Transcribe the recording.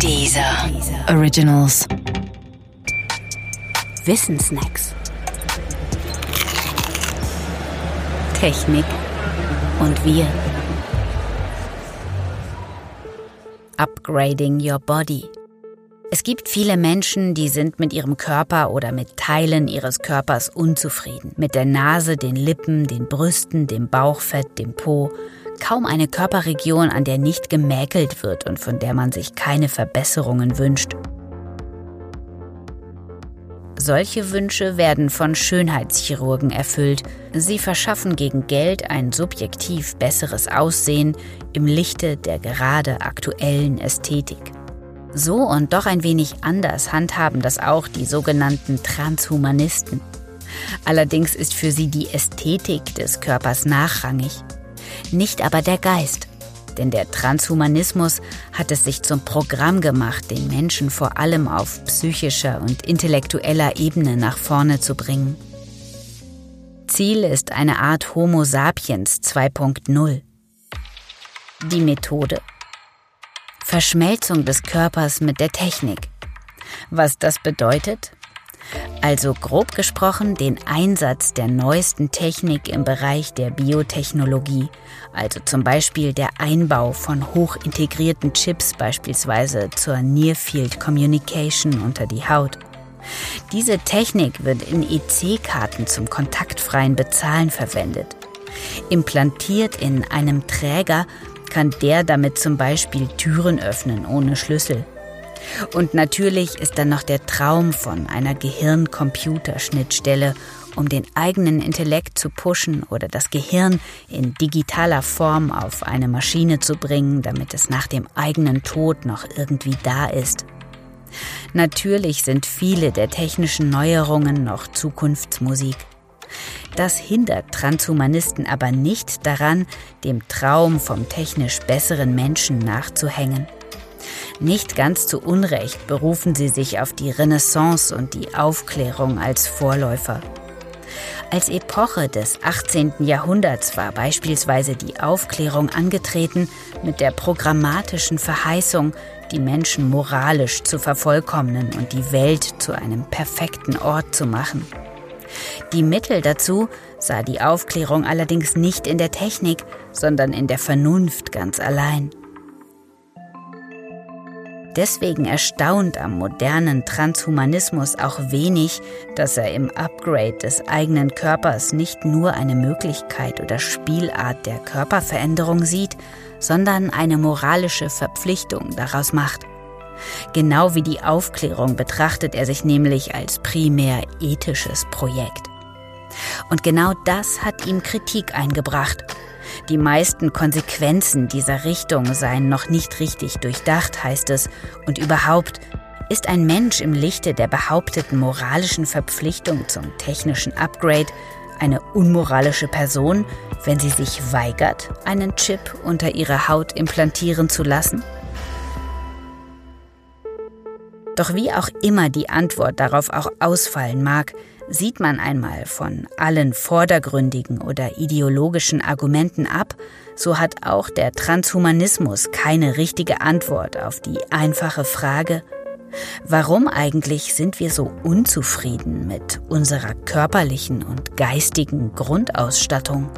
Dieser Originals. Wissensnacks. Technik und wir. Upgrading your body. Es gibt viele Menschen, die sind mit ihrem Körper oder mit Teilen ihres Körpers unzufrieden. Mit der Nase, den Lippen, den Brüsten, dem Bauchfett, dem Po. Kaum eine Körperregion, an der nicht gemäkelt wird und von der man sich keine Verbesserungen wünscht. Solche Wünsche werden von Schönheitschirurgen erfüllt. Sie verschaffen gegen Geld ein subjektiv besseres Aussehen im Lichte der gerade aktuellen Ästhetik. So und doch ein wenig anders handhaben das auch die sogenannten Transhumanisten. Allerdings ist für sie die Ästhetik des Körpers nachrangig, nicht aber der Geist. Denn der Transhumanismus hat es sich zum Programm gemacht, den Menschen vor allem auf psychischer und intellektueller Ebene nach vorne zu bringen. Ziel ist eine Art Homo sapiens 2.0. Die Methode Verschmelzung des Körpers mit der Technik. Was das bedeutet? Also grob gesprochen den Einsatz der neuesten Technik im Bereich der Biotechnologie, also zum Beispiel der Einbau von hochintegrierten Chips beispielsweise zur Near Field Communication unter die Haut. Diese Technik wird in EC-Karten zum kontaktfreien Bezahlen verwendet. Implantiert in einem Träger kann der damit zum Beispiel Türen öffnen ohne Schlüssel. Und natürlich ist dann noch der Traum von einer Gehirn-Computer-Schnittstelle, um den eigenen Intellekt zu pushen oder das Gehirn in digitaler Form auf eine Maschine zu bringen, damit es nach dem eigenen Tod noch irgendwie da ist. Natürlich sind viele der technischen Neuerungen noch Zukunftsmusik. Das hindert Transhumanisten aber nicht daran, dem Traum vom technisch besseren Menschen nachzuhängen. Nicht ganz zu Unrecht berufen sie sich auf die Renaissance und die Aufklärung als Vorläufer. Als Epoche des 18. Jahrhunderts war beispielsweise die Aufklärung angetreten mit der programmatischen Verheißung, die Menschen moralisch zu vervollkommnen und die Welt zu einem perfekten Ort zu machen. Die Mittel dazu sah die Aufklärung allerdings nicht in der Technik, sondern in der Vernunft ganz allein. Deswegen erstaunt am modernen Transhumanismus auch wenig, dass er im Upgrade des eigenen Körpers nicht nur eine Möglichkeit oder Spielart der Körperveränderung sieht, sondern eine moralische Verpflichtung daraus macht. Genau wie die Aufklärung betrachtet er sich nämlich als primär ethisches Projekt. Und genau das hat ihm Kritik eingebracht. Die meisten Konsequenzen dieser Richtung seien noch nicht richtig durchdacht, heißt es, und überhaupt ist ein Mensch im Lichte der behaupteten moralischen Verpflichtung zum technischen Upgrade eine unmoralische Person, wenn sie sich weigert, einen Chip unter ihre Haut implantieren zu lassen? Doch wie auch immer die Antwort darauf auch ausfallen mag, sieht man einmal von allen vordergründigen oder ideologischen Argumenten ab, so hat auch der Transhumanismus keine richtige Antwort auf die einfache Frage, warum eigentlich sind wir so unzufrieden mit unserer körperlichen und geistigen Grundausstattung?